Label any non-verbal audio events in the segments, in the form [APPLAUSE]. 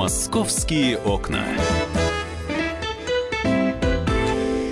Московские окна.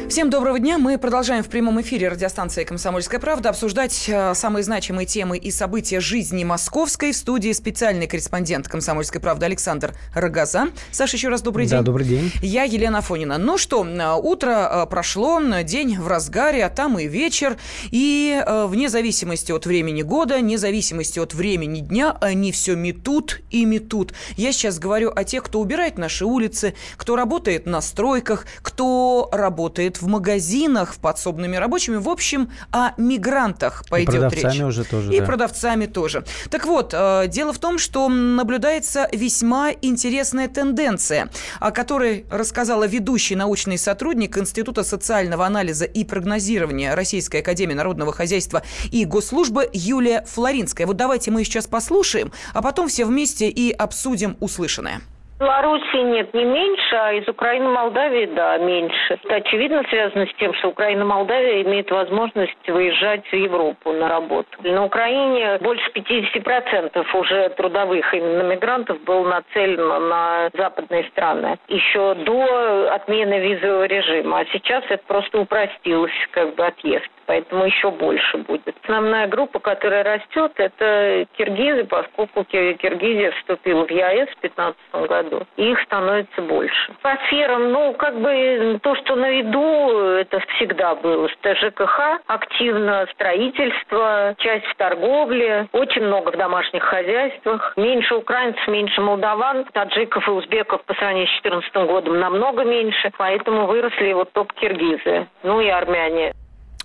Всем доброго дня. Мы продолжаем в прямом эфире радиостанции «Комсомольская правда» обсуждать э, самые значимые темы и события жизни московской. В студии специальный корреспондент «Комсомольской правды» Александр Рогоза. Саша, еще раз добрый день. Да, добрый день. Я Елена Фонина. Ну что, э, утро э, прошло, день в разгаре, а там и вечер. И вне зависимости от времени года, вне зависимости от времени дня, они все метут и метут. Я сейчас говорю о тех, кто убирает наши улицы, кто работает на стройках, кто работает в магазинах, в подсобными рабочими. В общем, о мигрантах пойдет и продавцами речь. уже тоже. И да. продавцами тоже. Так вот, э, дело в том, что наблюдается весьма интересная тенденция, о которой рассказала ведущий научный сотрудник Института социального анализа и прогнозирования Российской Академии Народного Хозяйства и Госслужбы Юлия Флоринская. Вот давайте мы сейчас послушаем, а потом все вместе и обсудим услышанное. Белоруссии нет, не меньше, а из Украины, Молдавии, да, меньше. Это очевидно связано с тем, что Украина, Молдавия имеет возможность выезжать в Европу на работу. На Украине больше 50% уже трудовых именно мигрантов было нацелено на западные страны еще до отмены визового режима. А сейчас это просто упростилось, как бы отъезд поэтому еще больше будет. Основная группа, которая растет, это киргизы, поскольку Киргизия вступила в ЕАЭС в 2015 году, их становится больше. По сферам, ну, как бы то, что на виду, это всегда было. ЖКХ активно, строительство, часть в торговле, очень много в домашних хозяйствах, меньше украинцев, меньше молдаван, таджиков и узбеков по сравнению с 2014 годом намного меньше, поэтому выросли вот только киргизы, ну и армяне.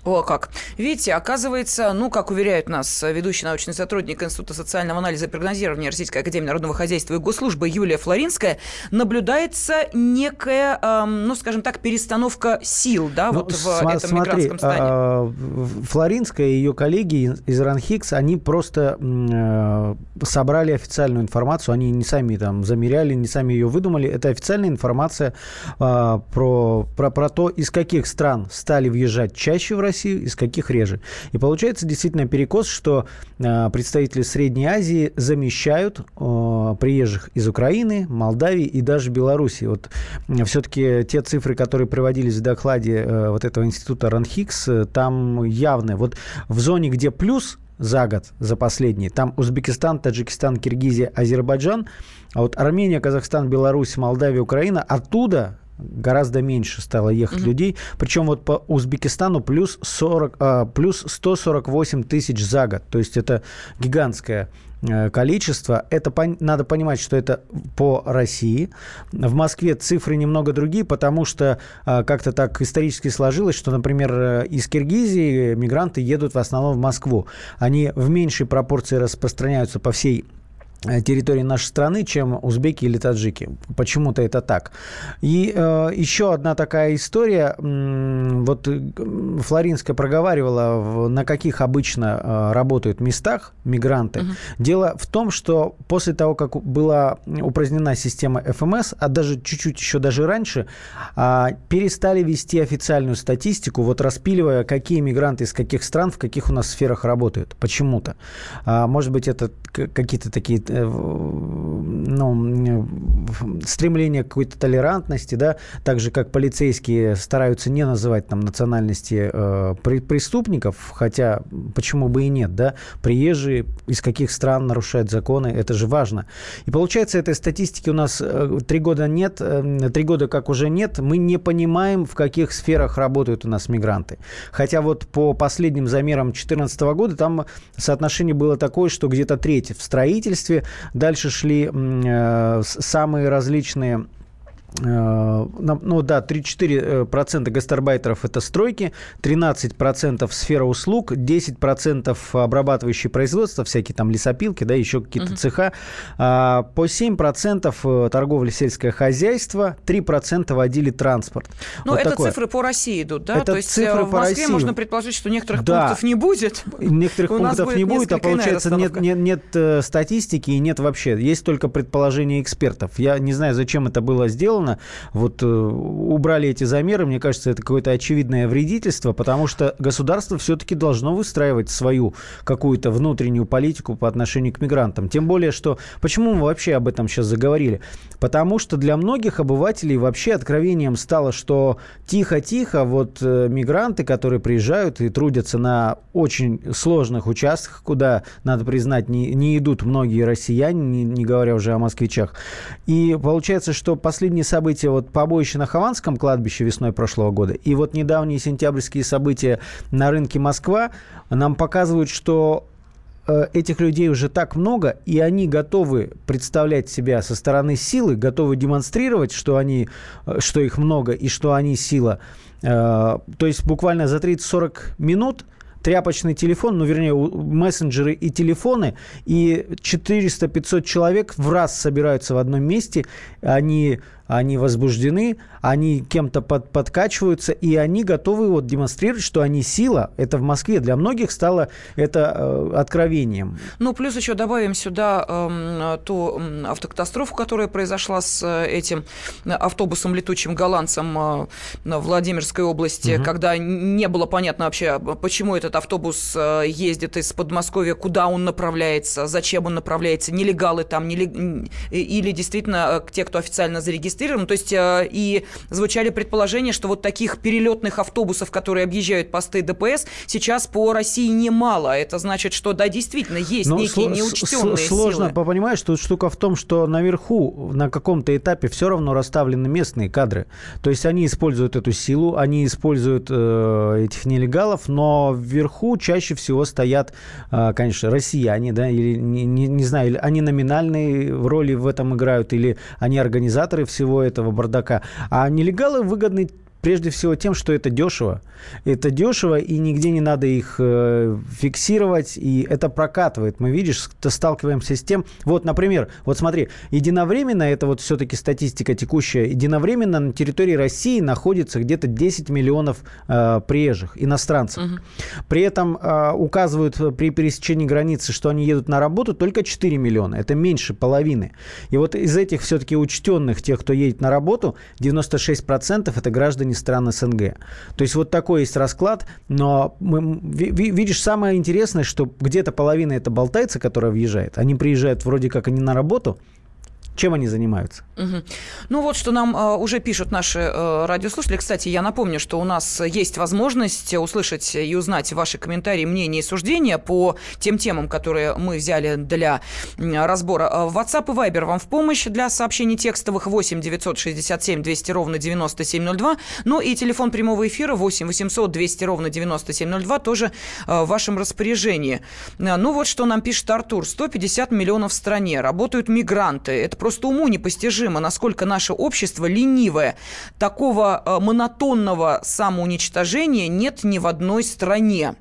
О, как. Видите, оказывается, ну, как уверяют нас ведущий научный сотрудник Института социального анализа и прогнозирования Российской Академии Народного Хозяйства и Госслужбы Юлия Флоринская, наблюдается некая, эм, ну, скажем так, перестановка сил, да, ну, вот в см- этом смотри, мигрантском стане. А, Флоринская и ее коллеги из РАНХИКС, они просто э, собрали официальную информацию, они не сами там замеряли, не сами ее выдумали. Это официальная информация э, про, про, про то, из каких стран стали въезжать чаще в Россию, Россию, из каких реже. И получается действительно перекос, что э, представители Средней Азии замещают э, приезжих из Украины, Молдавии и даже Белоруссии. Вот все-таки те цифры, которые приводились в докладе э, вот этого института Ранхикс, там явны. Вот в зоне, где плюс за год, за последний. Там Узбекистан, Таджикистан, Киргизия, Азербайджан. А вот Армения, Казахстан, Беларусь, Молдавия, Украина, оттуда гораздо меньше стало ехать угу. людей. Причем вот по Узбекистану плюс, 40, а, плюс 148 тысяч за год. То есть это гигантское э, количество. Это надо понимать, что это по России. В Москве цифры немного другие, потому что а, как-то так исторически сложилось, что, например, э, из Киргизии мигранты едут в основном в Москву. Они в меньшей пропорции распространяются по всей территории нашей страны, чем узбеки или таджики. Почему-то это так. И э, еще одна такая история. Вот э, Флоринская проговаривала, в, на каких обычно э, работают местах мигранты. Угу. Дело в том, что после того, как была упразднена система ФМС, а даже чуть-чуть еще даже раньше, э, перестали вести официальную статистику, вот распиливая, какие мигранты из каких стран, в каких у нас сферах работают. Почему-то. А, может быть, это какие-то такие Э, ну, стремление к какой-то толерантности, да, так же, как полицейские стараются не называть там национальности э, преступников, хотя почему бы и нет, да, приезжие из каких стран нарушают законы, это же важно. И получается, этой статистики у нас э, три года нет, э, три года как уже нет, мы не понимаем, в каких сферах работают у нас мигранты. Хотя вот по последним замерам 2014 года там соотношение было такое, что где-то треть в строительстве, Дальше шли э, самые различные ну да, 3-4% гастарбайтеров – это стройки, 13% сфера услуг, 10% обрабатывающие производства, всякие там лесопилки, да, еще какие-то uh-huh. цеха, а, по 7% э, торговля сельское хозяйство, 3% водили транспорт. Ну, вот это такое. цифры по России идут, да? Это То есть цифры в Москве России. можно предположить, что некоторых да. пунктов не будет. Некоторых пунктов не будет, а получается нет, нет, нет статистики и нет вообще. Есть только предположения экспертов. Я не знаю, зачем это было сделано, сделано. Вот э, убрали эти замеры, мне кажется, это какое-то очевидное вредительство, потому что государство все-таки должно выстраивать свою какую-то внутреннюю политику по отношению к мигрантам. Тем более, что... Почему мы вообще об этом сейчас заговорили? Потому что для многих обывателей вообще откровением стало, что тихо-тихо вот э, мигранты, которые приезжают и трудятся на очень сложных участках, куда, надо признать, не, не идут многие россияне, не, не говоря уже о москвичах. И получается, что последние события, вот побоище на Хованском кладбище весной прошлого года, и вот недавние сентябрьские события на рынке Москва нам показывают, что э, этих людей уже так много, и они готовы представлять себя со стороны силы, готовы демонстрировать, что, они, э, что их много и что они сила. Э, то есть буквально за 30-40 минут тряпочный телефон, ну, вернее, мессенджеры и телефоны, и 400-500 человек в раз собираются в одном месте, они они возбуждены, они кем-то под, подкачиваются, и они готовы вот демонстрировать, что они сила. Это в Москве. Для многих стало это э, откровением. Ну, плюс еще добавим сюда э, ту автокатастрофу, которая произошла с э, этим автобусом летучим голландцем э, в Владимирской области, угу. когда не было понятно вообще, почему этот автобус э, ездит из Подмосковья, куда он направляется, зачем он направляется, нелегалы там, нелег... или действительно э, те, кто официально зарегистрирован, зарегистрирован. То есть э, и звучали предположения, что вот таких перелетных автобусов, которые объезжают посты ДПС, сейчас по России немало. Это значит, что да, действительно есть Но ну, некие сло- неучтенные Сложно силы. понимаешь, тут штука в том, что наверху на каком-то этапе все равно расставлены местные кадры. То есть они используют эту силу, они используют э, этих нелегалов, но вверху чаще всего стоят, э, конечно, россияне, да, или не, не, не знаю, они номинальные роли в этом играют, или они организаторы всего всего этого бардака. А нелегалы выгодны Прежде всего тем, что это дешево. Это дешево, и нигде не надо их э, фиксировать, и это прокатывает. Мы, видишь, сталкиваемся с тем... Вот, например, вот смотри, единовременно, это вот все-таки статистика текущая, единовременно на территории России находится где-то 10 миллионов э, приезжих, иностранцев. Угу. При этом э, указывают при пересечении границы, что они едут на работу только 4 миллиона. Это меньше половины. И вот из этих все-таки учтенных, тех, кто едет на работу, 96% это граждане граждане стран СНГ. То есть вот такой есть расклад, но мы, видишь, самое интересное, что где-то половина это болтается, которая въезжает. Они приезжают вроде как они на работу, чем они занимаются? Угу. Ну вот что нам э, уже пишут наши э, радиослушатели. Кстати, я напомню, что у нас есть возможность услышать и узнать ваши комментарии, мнения и суждения по тем темам, которые мы взяли для разбора. Э, WhatsApp и Viber вам в помощь для сообщений текстовых 8 967 200 ровно 9702. Ну и телефон прямого эфира 8 800 200 ровно 9702 тоже э, в вашем распоряжении. Э, ну вот что нам пишет Артур. 150 миллионов в стране. Работают мигранты. Это просто уму непостижимо, насколько наше общество ленивое. Такого э, монотонного самоуничтожения нет ни в одной стране.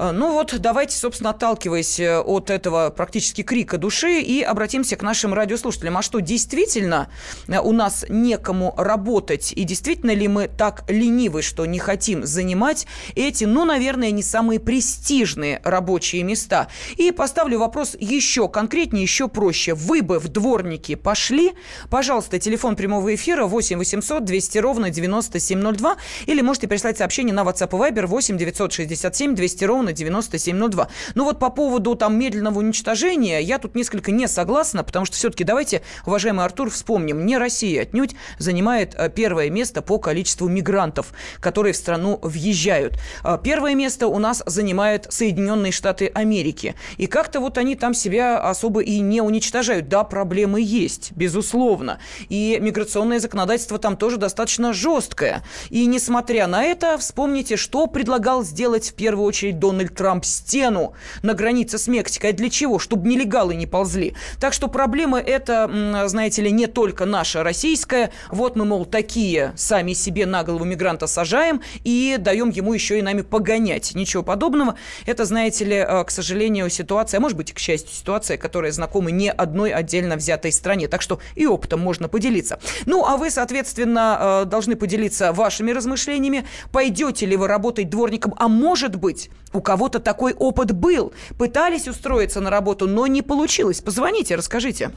Э, ну вот, давайте, собственно, отталкиваясь э, от этого практически крика души и обратимся к нашим радиослушателям. А что, действительно э, у нас некому работать? И действительно ли мы так ленивы, что не хотим занимать эти, ну, наверное, не самые престижные рабочие места? И поставлю вопрос еще конкретнее, еще проще. Вы бы в дворники пошли? Пожалуйста, телефон прямого эфира 8 800 200 ровно 9702 или можете прислать сообщение на WhatsApp и Viber 8 967 200 ровно на 9702. Ну вот по поводу там медленного уничтожения я тут несколько не согласна, потому что все-таки давайте, уважаемый Артур, вспомним, не Россия отнюдь занимает э, первое место по количеству мигрантов, которые в страну въезжают. Э, первое место у нас занимают Соединенные Штаты Америки. И как-то вот они там себя особо и не уничтожают. Да, проблемы есть, безусловно. И миграционное законодательство там тоже достаточно жесткое. И несмотря на это, вспомните, что предлагал сделать в первую очередь Дональд Дональд Трамп стену на границе с Мексикой. А для чего? Чтобы нелегалы не ползли. Так что проблема это, знаете ли, не только наша российская. Вот мы, мол, такие сами себе на голову мигранта сажаем и даем ему еще и нами погонять. Ничего подобного. Это, знаете ли, э, к сожалению, ситуация, а может быть, к счастью, ситуация, которая знакома не одной отдельно взятой стране. Так что и опытом можно поделиться. Ну, а вы, соответственно, э, должны поделиться вашими размышлениями. Пойдете ли вы работать дворником, а может быть, у кого-то такой опыт был. Пытались устроиться на работу, но не получилось. Позвоните, расскажите.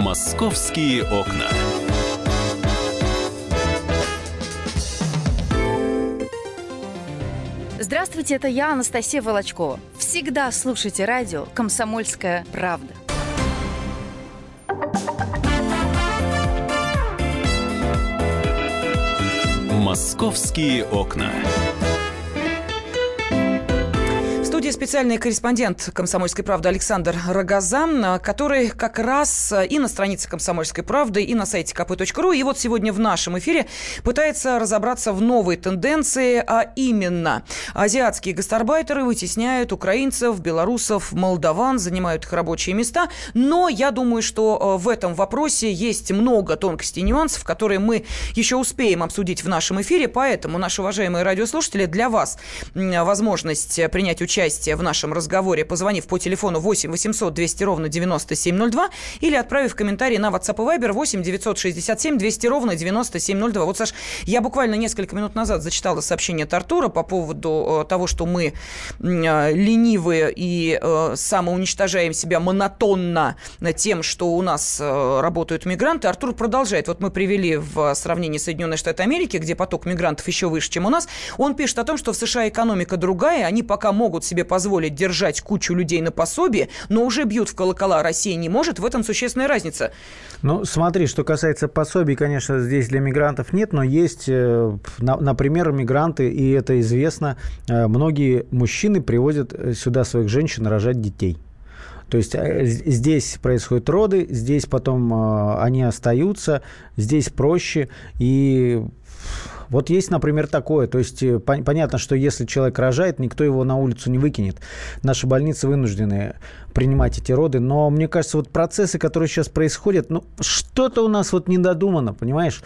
Московские окна. Здравствуйте, это я, Анастасия Волочкова. Всегда слушайте радио «Комсомольская правда». Московские окна студии специальный корреспондент «Комсомольской правды» Александр Рогозан, который как раз и на странице «Комсомольской правды», и на сайте kp.ru, и вот сегодня в нашем эфире пытается разобраться в новой тенденции, а именно азиатские гастарбайтеры вытесняют украинцев, белорусов, молдаван, занимают их рабочие места, но я думаю, что э, в этом вопросе есть много тонкостей и нюансов, которые мы еще успеем обсудить в нашем эфире, поэтому, наши уважаемые радиослушатели, для вас возможность принять участие участие в нашем разговоре, позвонив по телефону 8 800 200 ровно 9702 или отправив комментарий на WhatsApp и Viber 8 967 200 ровно 9702. Вот, Саш, я буквально несколько минут назад зачитала сообщение от Артура по поводу э, того, что мы э, ленивые и э, самоуничтожаем себя монотонно тем, что у нас работают мигранты. Артур продолжает. Вот мы привели в сравнении Соединенные Штаты Америки, где поток мигрантов еще выше, чем у нас. Он пишет о том, что в США экономика другая, они пока могут себе себе позволить держать кучу людей на пособие, но уже бьют в колокола, Россия не может, в этом существенная разница. Ну, смотри, что касается пособий, конечно, здесь для мигрантов нет, но есть, э, например, мигранты, и это известно, э, многие мужчины привозят э, сюда своих женщин рожать детей. То есть здесь происходят роды, здесь потом они остаются, здесь проще. И вот есть, например, такое. То есть э, понятно, что если человек рожает, никто его на улицу не выкинет. Наши больницы вынуждены принимать эти роды. Но мне кажется, вот процессы, которые сейчас происходят, ну, что-то у нас вот недодумано, понимаешь?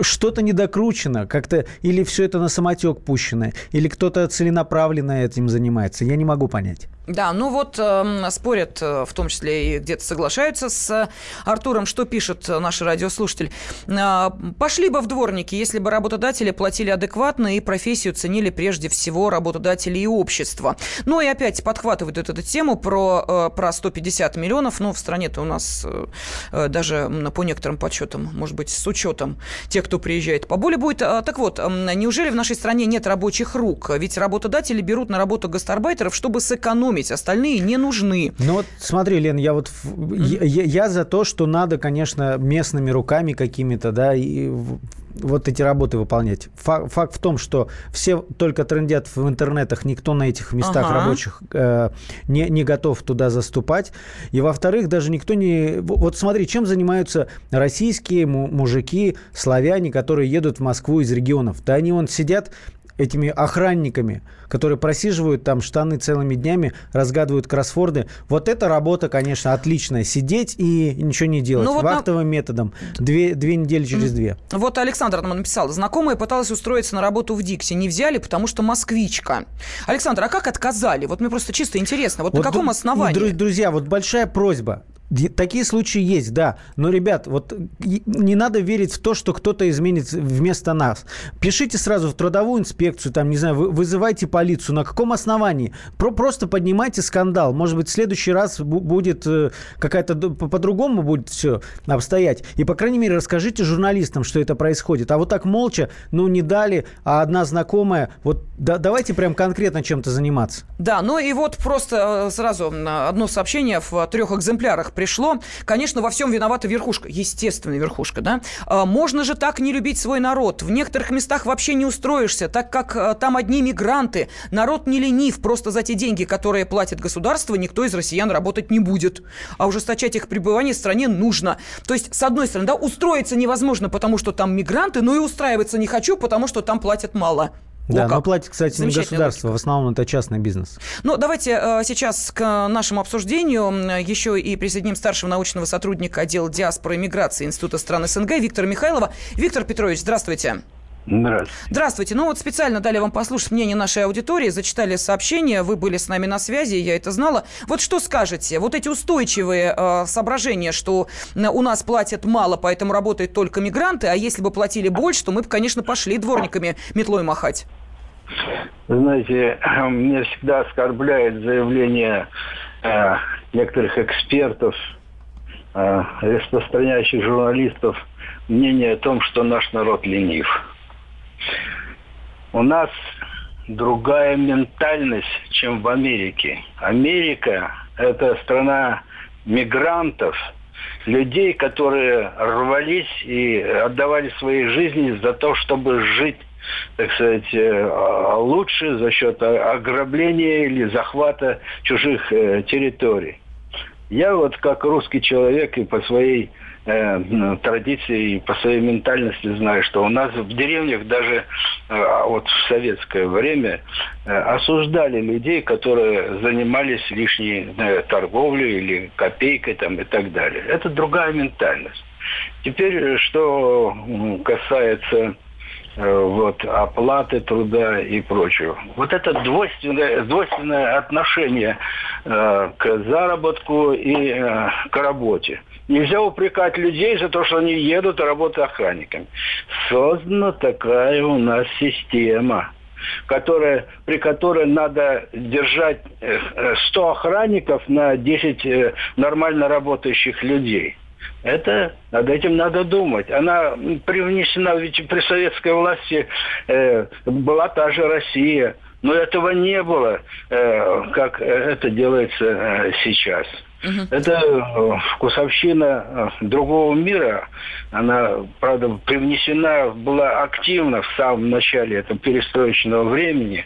Что-то недокручено, как-то или все это на самотек пущено, или кто-то целенаправленно этим занимается. Я не могу понять. Да, ну вот эм, э, спорят, в том числе и где-то соглашаются с Артуром, что пишет наш радиослушатель. Э, пошли бы в дворники, если бы работодатели платили адекватно и профессию ценили прежде всего работодатели и общество. Ну и опять подхватывают эту, эту тему про, э, про 150 миллионов. Ну, в стране-то у нас э, э, даже по некоторым подсчетам, может быть, с учетом тех, кто приезжает, поболее будет. А, так вот, неужели в нашей стране нет рабочих рук? Ведь работодатели берут на работу гастарбайтеров, чтобы сэкономить экономить, остальные не нужны. Ну вот смотри, Лен, я вот mm-hmm. я, я за то, что надо, конечно, местными руками какими-то, да, и вот эти работы выполнять. Факт, факт в том, что все только трендят в интернетах, никто на этих местах ага. рабочих э, не, не готов туда заступать. И во-вторых, даже никто не... Вот смотри, чем занимаются российские мужики, славяне, которые едут в Москву из регионов. Да они вон сидят этими охранниками, которые просиживают там штаны целыми днями, разгадывают кроссворды. Вот эта работа, конечно, отличная. Сидеть и ничего не делать. Ну, вот Вахтовым на... методом. Две, две недели через две. Вот Александр нам написал. Знакомая пыталась устроиться на работу в Дикси. Не взяли, потому что москвичка. Александр, а как отказали? Вот мне просто чисто интересно. Вот, вот на каком основании? Друзья, вот большая просьба. Такие случаи есть, да. Но, ребят, вот не надо верить в то, что кто-то изменит вместо нас. Пишите сразу в трудовую инспекцию, там, не знаю, вызывайте полицию. На каком основании? Про просто поднимайте скандал. Может быть, в следующий раз будет э, какая-то по-другому будет все обстоять. И, по крайней мере, расскажите журналистам, что это происходит. А вот так молча, ну, не дали, а одна знакомая. Вот да, давайте прям конкретно чем-то заниматься. Да, ну и вот просто э, сразу одно сообщение в трех экземплярах пришло. Конечно, во всем виновата верхушка. Естественно, верхушка, да? А, можно же так не любить свой народ. В некоторых местах вообще не устроишься, так как там одни мигранты. Народ не ленив. Просто за те деньги, которые платит государство, никто из россиян работать не будет. А ужесточать их пребывание в стране нужно. То есть, с одной стороны, да, устроиться невозможно, потому что там мигранты, но и устраиваться не хочу, потому что там платят мало. Да, но платит, кстати, не государство, логика. в основном это частный бизнес. Ну, давайте э, сейчас к нашему обсуждению еще и присоединим старшего научного сотрудника отдела диаспоры и миграции Института стран СНГ Виктора Михайлова. Виктор Петрович, здравствуйте. Здравствуйте. Здравствуйте. Ну вот специально дали вам послушать мнение нашей аудитории, зачитали сообщение, вы были с нами на связи, я это знала. Вот что скажете? Вот эти устойчивые э, соображения, что у нас платят мало, поэтому работают только мигранты, а если бы платили больше, то мы бы, конечно, пошли дворниками метлой махать. Знаете, мне всегда оскорбляет заявление э, некоторых экспертов э, распространяющих журналистов мнение о том, что наш народ ленив. У нас другая ментальность, чем в Америке. Америка – это страна мигрантов, людей, которые рвались и отдавали свои жизни за то, чтобы жить так сказать, э, лучше за счет ограбления или захвата чужих э, территорий. Я вот как русский человек и по своей э, традиции и по своей ментальности знаю, что у нас в деревнях даже э, вот в советское время э, осуждали людей, которые занимались лишней э, торговлей или копейкой там и так далее. Это другая ментальность. Теперь, что касается Э, вот, оплаты труда и прочего. Вот это двойственное, двойственное отношение э, к заработку и э, к работе. Нельзя упрекать людей за то, что они едут и работают охранниками. Создана такая у нас система которая, при которой надо держать 100 э, охранников на 10 нормально работающих людей. Это над этим надо думать. Она привнесена, ведь при советской власти э, была та же Россия, но этого не было, э, как это делается э, сейчас. Угу. Это э, вкусовщина э, другого мира. Она, правда, привнесена была активно в самом начале этого перестроечного времени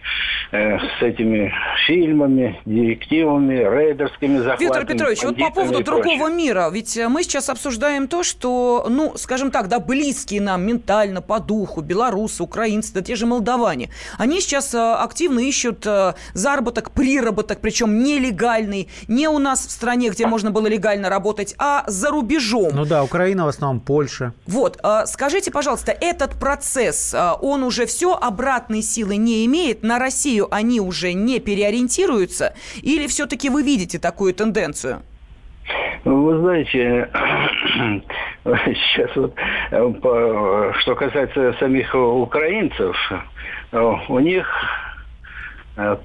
э, с этими фильмами, директивами, рейдерскими захватами. Виктор Петрович, вот по поводу другого мира. Ведь мы сейчас обсуждаем то, что, ну, скажем так, да, близкие нам ментально, по духу, белорусы, украинцы, да те же молдаване. Они сейчас активно ищут заработок, приработок, причем нелегальный, не у нас в стране, стране, где можно было легально работать, а за рубежом. Ну да, Украина в основном, Польша. Вот, а, скажите, пожалуйста, этот процесс, а, он уже все обратной силы не имеет? На Россию они уже не переориентируются? Или все-таки вы видите такую тенденцию? Вы знаете, [CLEARS THROAT] сейчас вот, э, что касается самих украинцев, э, у них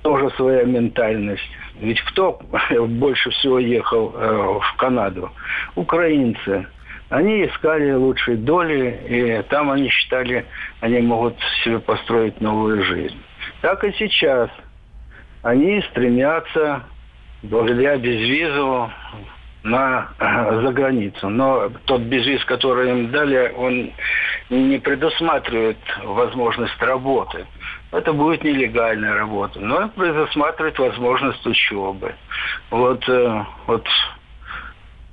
тоже своя ментальность. Ведь кто [LAUGHS] больше всего ехал э, в Канаду? Украинцы. Они искали лучшей доли, и там они считали, они могут себе построить новую жизнь. Так и сейчас. Они стремятся, благодаря безвизу, на э, за границу. Но тот безвиз, который им дали, он не предусматривает возможность работы это будет нелегальная работа. Но предусматривает возможность учебы. Вот, э, вот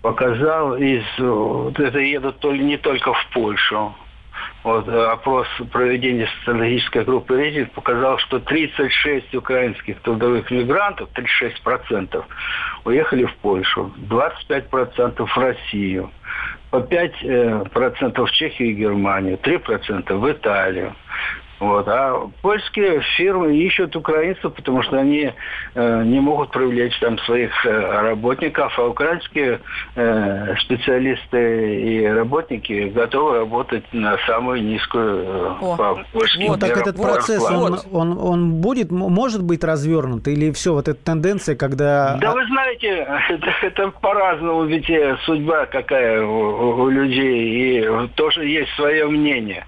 показал из... Вот это едут то ли не только в Польшу. Вот, э, опрос проведения социологической группы «Рейтинг» показал, что 36 украинских трудовых мигрантов, 36%, уехали в Польшу, 25% в Россию, по 5% э, в Чехию и Германию, 3% в Италию. Вот. А польские фирмы ищут украинцев, потому что они э, не могут привлечь там своих э, работников, а украинские э, специалисты и работники готовы работать на самую нискую э, О, по польским Вот так этот процесс, он, он, он будет, может быть развернут, или все, вот эта тенденция, когда... Да вы знаете, [LAUGHS] это, это по-разному, ведь э, судьба какая у, у людей, и тоже есть свое мнение.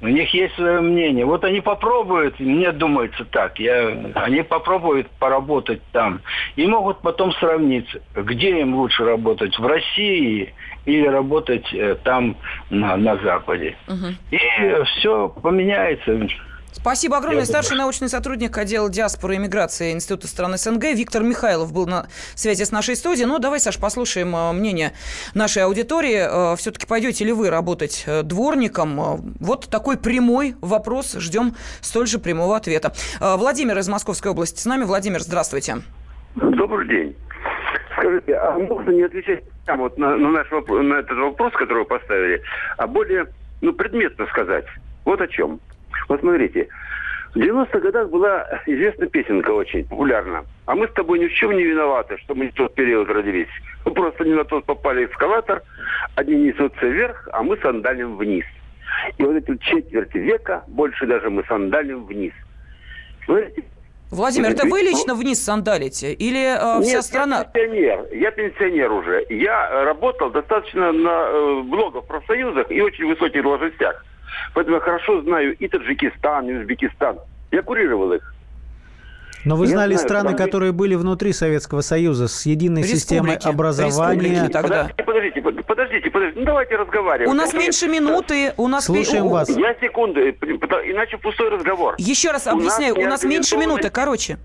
У них есть свое мнение. Вот они попробуют, мне думается так, я, они попробуют поработать там и могут потом сравнить, где им лучше работать, в России или работать э, там на, на Западе. Угу. И все поменяется. Спасибо огромное. Я Старший научный сотрудник отдела диаспоры и миграции Института стран СНГ Виктор Михайлов был на связи с нашей студией. Ну, давай, Саш, послушаем э, мнение нашей аудитории. Э, Все-таки пойдете ли вы работать э, дворником? Вот такой прямой вопрос. Ждем столь же прямого ответа. Владимир из Московской области с нами. Владимир, здравствуйте. Добрый день. Скажите, а можно не отвечать прямо вот на, на, наш вопрос, на этот вопрос, который вы поставили, а более ну, предметно сказать? Вот о чем. Вот смотрите, в 90-х годах была известная песенка очень популярна. А мы с тобой ни в чем не виноваты, что мы не в тот период родились. Мы просто не на тот попали эскалатор. Одни несутся вверх, а мы сандалим вниз. И вот эти четверть века, больше даже мы сандалим вниз. Смотрите, Владимир, это вы лично вниз сандалите или э, вся Нет, страна? я пенсионер. Я пенсионер уже. Я э, работал достаточно на, э, много в профсоюзах и очень высоких должностях. Поэтому я хорошо знаю и Таджикистан, и Узбекистан. Я курировал их. Но вы Я знали знаю, страны, страны- которые были внутри Советского Союза с единой системой Республики. образования. Республики, тогда. Подождите, подождите, под- подождите, подождите. Ну давайте разговаривать. У нас Это- меньше минуты, у нас... Слушаем у- вас. Я секунду, потому- иначе пустой разговор. Еще раз У нас объясняю, у нас меньше минуты, короче.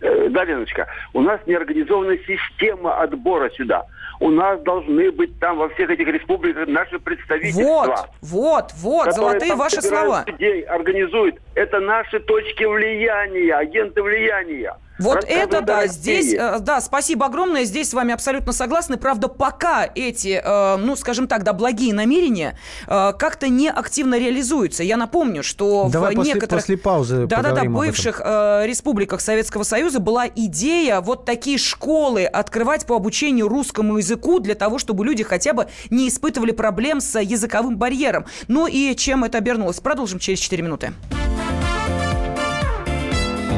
Э, Да, Леночка, у нас неорганизованная система отбора сюда. У нас должны быть там во всех этих республиках наши представительства. Вот, вот, вот, золотые ваши слова. людей, организуют. Это наши точки влияния, агенты влияния. Вот это да, России. здесь, э, да, спасибо огромное, здесь с вами абсолютно согласны. Правда, пока эти, э, ну, скажем так, да, благие намерения э, как-то не активно реализуются. Я напомню, что Давай в после, некоторых... после паузы Да-да-да, бывших республиках Советского Союза была идея вот такие школы открывать по обучению русскому языку для того, чтобы люди хотя бы не испытывали проблем с языковым барьером. Ну и чем это обернулось? Продолжим через 4 минуты.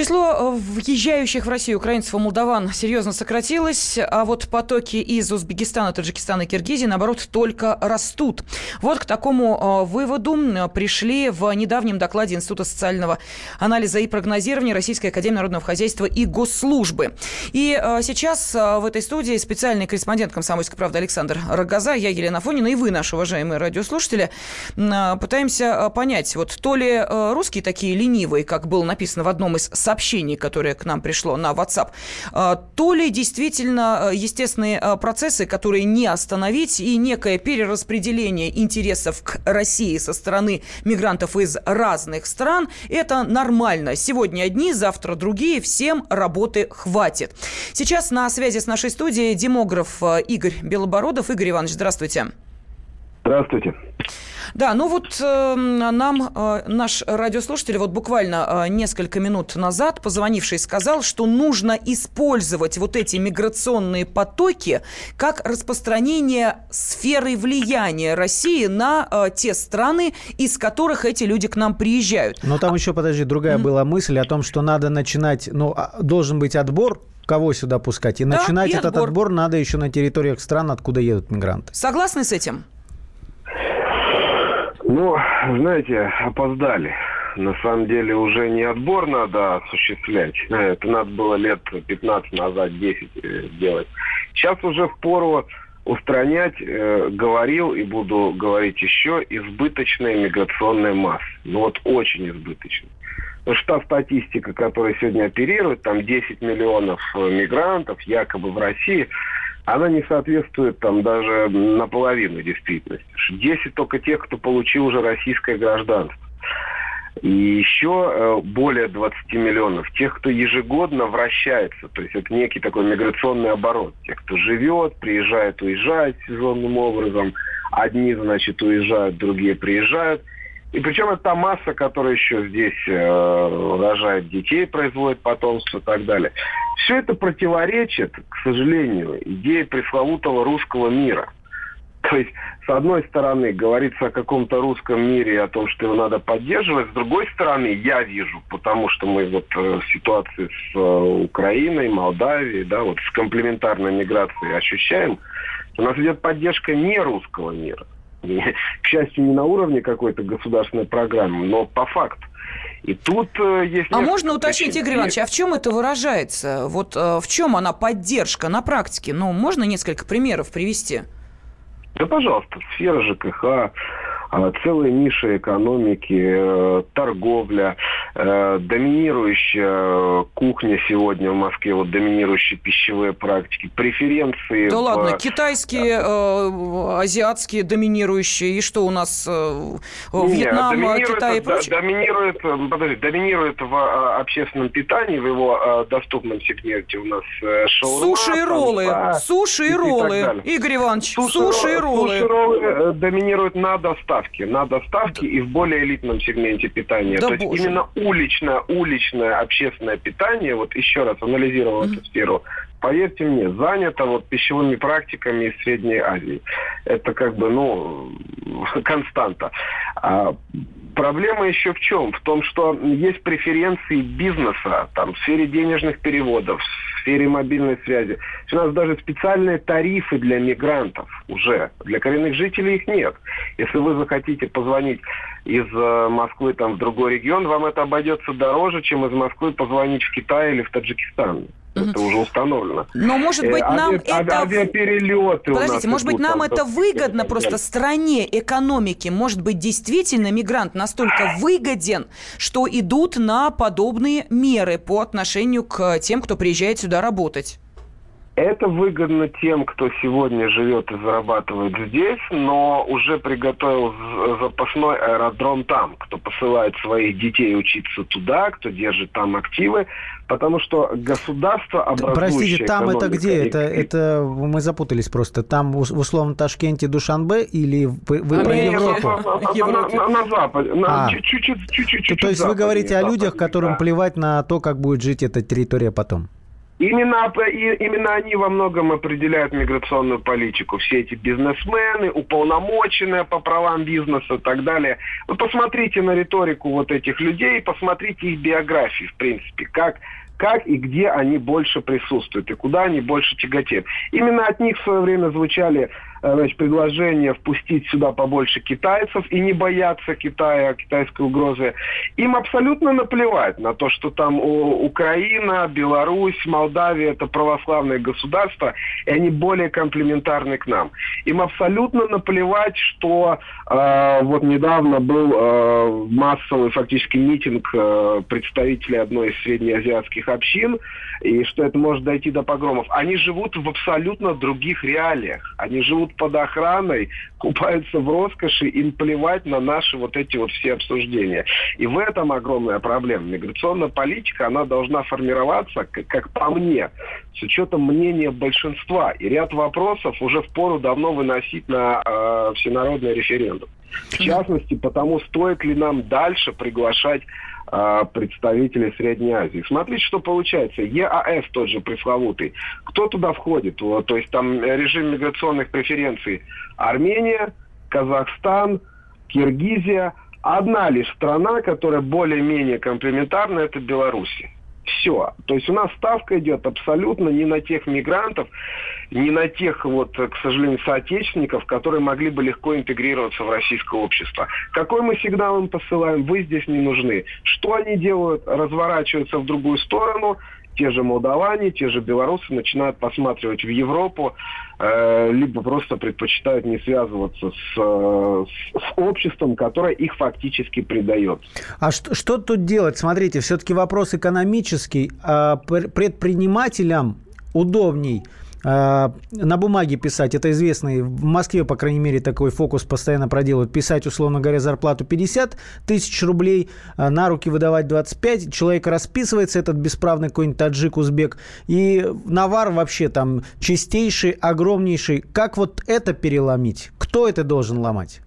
Число э, въезжающих в Россию украинцев и молдаван серьезно сократилось, а вот потоки из Узбекистана, Таджикистана и Киргизии, наоборот, только растут. Вот к такому э, выводу пришли в недавнем докладе Института социального анализа и прогнозирования Российской Академии Народного Хозяйства и Госслужбы. И э, сейчас в этой студии специальный корреспондент «Комсомольской правды» Александр Рогоза, я Елена Фонина и вы, наши уважаемые радиослушатели, пытаемся понять, вот то ли русские такие ленивые, как было написано в одном из сообщений, которое к нам пришло на WhatsApp, э, то ли действительно э, естественные э, процессы, которые не остановить, и некое перераспределение интересов к России со стороны мигрантов из разных стран, это нормально. Сегодня одни, завтра другие, всем работы хватит. Сейчас на связи с нашей студией демограф Игорь Белобородов. Игорь Иванович, здравствуйте. Здравствуйте. Да, ну вот э, нам э, наш радиослушатель вот буквально э, несколько минут назад позвонивший сказал, что нужно использовать вот эти миграционные потоки как распространение сферы влияния России на э, те страны, из которых эти люди к нам приезжают. Но там еще, подожди, другая была мысль о том, что надо начинать, ну, а, должен быть отбор, кого сюда пускать. И Да, начинать и этот отбор. отбор надо еще на территориях стран, откуда едут мигранты. Согласны с этим? Ну, знаете, опоздали. На самом деле уже не отбор надо осуществлять. Это надо было лет 15 назад, 10 э, делать. Сейчас уже в пору устранять, э, говорил и буду говорить еще, избыточная миграционная масса. Ну вот очень избыточная. Потому что та статистика, которая сегодня оперирует, там 10 миллионов э, мигрантов якобы в России, она не соответствует там даже наполовину действительности. 10 только тех, кто получил уже российское гражданство. И еще э, более 20 миллионов тех, кто ежегодно вращается. То есть это некий такой миграционный оборот. Тех, кто живет, приезжает, уезжает сезонным образом. Одни, значит, уезжают, другие приезжают. И причем это та масса, которая еще здесь э, рожает детей, производит потомство и так далее. Все это противоречит, к сожалению, идее пресловутого русского мира. [LAUGHS] То есть, с одной стороны, говорится о каком-то русском мире о том, что его надо поддерживать. С другой стороны, я вижу, потому что мы вот э, в ситуации с э, Украиной, Молдавией, да, вот с комплементарной миграцией ощущаем, у нас идет поддержка не русского мира. К счастью, не на уровне какой-то государственной программы, но по факту. И тут э, есть... А можно уточнить, причин. Игорь Иванович, а в чем это выражается? Вот э, в чем она поддержка на практике? Ну, можно несколько примеров привести? Да, пожалуйста, сфера ЖКХ, целые ниши экономики, э, торговля, э, доминирующая кухня сегодня в Москве, вот доминирующие пищевые практики, преференции. Да в... ладно, китайские, э, азиатские доминирующие, и что у нас Вьетнам, Нет, Китай и прочее? Доминирует, подожди, доминирует в а, общественном питании, в его доступном сегменте у нас шаурма. Суши и роллы, там, суши и, и роллы, Игорь Иванович, суши, суши и роллы. Суши роллы доминируют на доставке доставки, на доставке и в более элитном сегменте питания. Да То боже. есть именно уличное, уличное общественное питание, вот еще раз анализировал mm-hmm. эту сферу, поверьте мне, занято вот пищевыми практиками из Средней Азии. Это как бы, ну, [LAUGHS] константа. А проблема еще в чем? В том, что есть преференции бизнеса там, в сфере денежных переводов, в сфере мобильной связи. У нас даже специальные тарифы для мигрантов уже. Для коренных жителей их нет. Если вы захотите позвонить из э, Москвы там, в другой регион, вам это обойдется дороже, чем из Москвы позвонить в Китай или в Таджикистан. Это уже установлено. Но может быть э, нам Ави... это... Авиаперелеты Подождите, может быть нам это выгодно просто стране, экономике? Может быть действительно мигрант настолько выгоден, что идут на подобные меры по отношению к тем, кто приезжает сюда работать? Это выгодно тем, кто сегодня живет и зарабатывает здесь, но уже приготовил запасной аэродром там, кто посылает своих детей учиться туда, кто держит там активы, потому что государство образующее... Простите, там это где? Это, это мы запутались просто. Там в условном Ташкенте Душанбе или вы, вы про Европу? На, Западе. А. чуть-чуть, чуть-чуть, То есть вы говорите о людях, которым плевать на то, как будет жить эта территория потом? Именно, именно они во многом определяют миграционную политику. Все эти бизнесмены, уполномоченные по правам бизнеса и так далее. Вы посмотрите на риторику вот этих людей, посмотрите их биографии, в принципе, как как и где они больше присутствуют, и куда они больше тяготеют. Именно от них в свое время звучали значит, предложение впустить сюда побольше китайцев и не бояться Китая, китайской угрозы. Им абсолютно наплевать на то, что там Украина, Беларусь, Молдавия – это православные государства, и они более комплементарны к нам. Им абсолютно наплевать, что э, вот недавно был э, массовый фактически митинг э, представителей одной из среднеазиатских общин, и что это может дойти до погромов. Они живут в абсолютно других реалиях. Они живут под охраной, купаются в роскоши, им плевать на наши вот эти вот все обсуждения. И в этом огромная проблема. Миграционная политика, она должна формироваться, как, как по мне, с учетом мнения большинства. И ряд вопросов уже впору давно выносить на э, всенародный референдум. В частности, потому стоит ли нам дальше приглашать представителей Средней Азии. Смотрите, что получается. ЕАЭС тот же пресловутый. Кто туда входит? То есть там режим миграционных преференций. Армения, Казахстан, Киргизия. Одна лишь страна, которая более-менее комплементарна, это Беларусь все. То есть у нас ставка идет абсолютно не на тех мигрантов, не на тех, вот, к сожалению, соотечественников, которые могли бы легко интегрироваться в российское общество. Какой мы сигнал им посылаем? Вы здесь не нужны. Что они делают? Разворачиваются в другую сторону – те же молдаване, те же белорусы начинают посматривать в Европу, э, либо просто предпочитают не связываться с, э, с обществом, которое их фактически предает. А что, что тут делать? Смотрите, все-таки вопрос экономический. А предпринимателям удобней – на бумаге писать, это известный, в Москве, по крайней мере, такой фокус постоянно проделывают, писать, условно говоря, зарплату 50 тысяч рублей, а на руки выдавать 25, человек расписывается, этот бесправный какой-нибудь таджик, узбек, и навар вообще там чистейший, огромнейший. Как вот это переломить? Кто это должен ломать?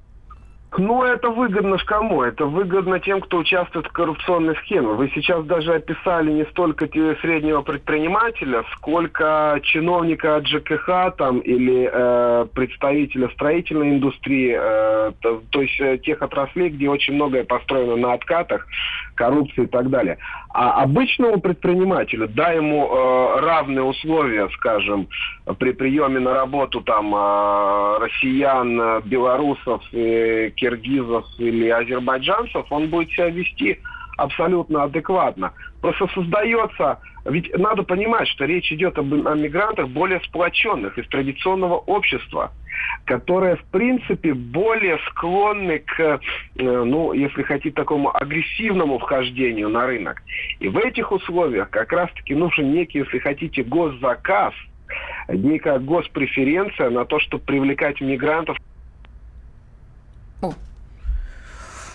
Ну, это выгодно ж кому? Это выгодно тем, кто участвует в коррупционной схеме. Вы сейчас даже описали не столько среднего предпринимателя, сколько чиновника от ЖКХ там, или э, представителя строительной индустрии, э, то, то есть э, тех отраслей, где очень многое построено на откатах, коррупции и так далее. А обычному предпринимателю, да, ему э, равные условия, скажем, при приеме на работу там э, россиян, белорусов, э, киргизов или азербайджанцев, он будет себя вести абсолютно адекватно. Просто создается, ведь надо понимать, что речь идет об, о мигрантах более сплоченных из традиционного общества. которые, в принципе, более склонны к, э, ну, если хотите, такому агрессивному вхождению на рынок. И в этих условиях как раз-таки нужен некий, если хотите, госзаказ, некая госпреференция на то, чтобы привлекать мигрантов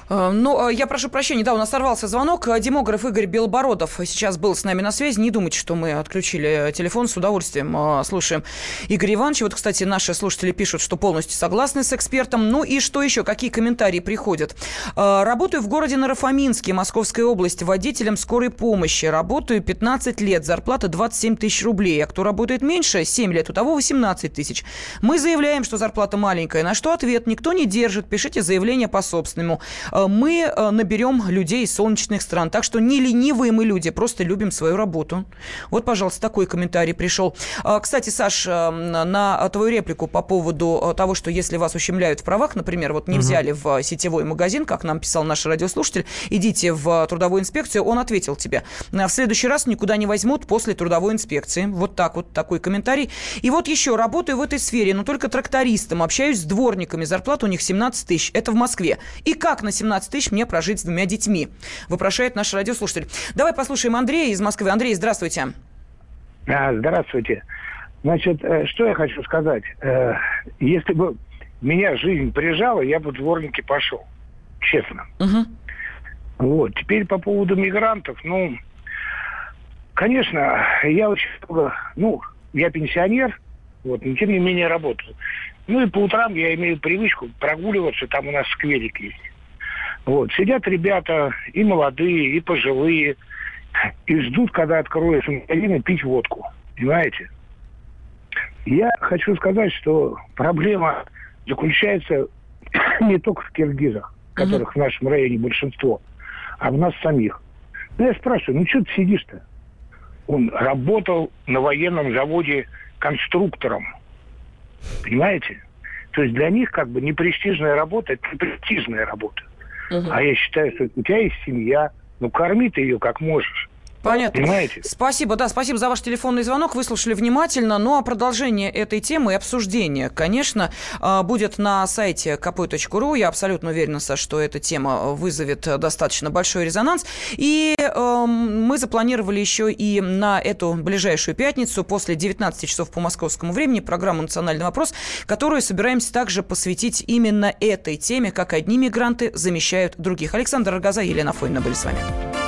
ну, э, я прошу прощения, да, у нас сорвался звонок. Э, демограф Игорь Белобородов сейчас был с нами на связи. Не думайте, что мы отключили телефон. С удовольствием слушаем Игорь Иванович. Вот, кстати, наши слушатели пишут, что полностью согласны с экспертом. Ну и что еще? Какие комментарии приходят? Работаю в городе Нарафаминске, Московской области, водителем скорой помощи. Работаю 15 лет, зарплата 27 тысяч рублей. А кто работает меньше, 7 лет, у того 18 тысяч. Мы заявляем, что зарплата маленькая. На что ответ? Никто не держит. Пишите заявление по собственному. Э, мы э, наберем людей из солнечных стран. Так что не ленивые мы люди, просто любим свою работу. Вот, пожалуйста, такой комментарий пришел. Э, кстати, Саш, на твою реплику по поводу того, что если вас ущемляют в правах, например, вот не взяли в сетевой магазин, как нам писал наш радиослушатель, идите в трудовую инспекцию, он ответил тебе. В следующий раз никуда не возьмут после трудовой инспекции. Вот так вот такой комментарий. И вот еще, работаю в этой сфере, но только трактористом, общаюсь с дворниками, зарплата у них 17 тысяч. Это в Москве. И как на 17 17 тысяч мне прожить с двумя детьми, вопрошает наш радиослушатель. Давай послушаем Андрея из Москвы. Андрей, здравствуйте. А, здравствуйте. Значит, э, что я хочу сказать. Э, если бы меня жизнь прижала, я бы в дворники пошел. Честно. Угу. Вот. Теперь по поводу мигрантов. Ну, конечно, я очень много... Ну, я пенсионер, вот, но тем не менее работаю. Ну и по утрам я имею привычку прогуливаться, там у нас скверик есть. Вот. Сидят ребята и молодые, и пожилые, и ждут, когда откроется магазин и пить водку. Понимаете? Я хочу сказать, что проблема заключается [COUGHS] не только в киргизах, которых в нашем районе большинство, а в нас самих. Ну, я спрашиваю, ну что ты сидишь-то? Он работал на военном заводе конструктором. Понимаете? То есть для них как бы непрестижная работа – это непрестижная работа. Угу. А я считаю, что у тебя есть семья, ну корми ты ее как можешь. Понятно. Понимаете? Спасибо, да, спасибо за ваш телефонный звонок. Выслушали внимательно. Ну, а продолжение этой темы и обсуждение, конечно, а, будет на сайте kp.ru. Я абсолютно уверена, что эта тема вызовет достаточно большой резонанс. И э, мы запланировали еще и на эту ближайшую пятницу после 19 часов по московскому времени программу «Национальный вопрос», которую собираемся также посвятить именно этой теме, как одни мигранты замещают других. Александр Рогоза и Елена Фойна были с вами.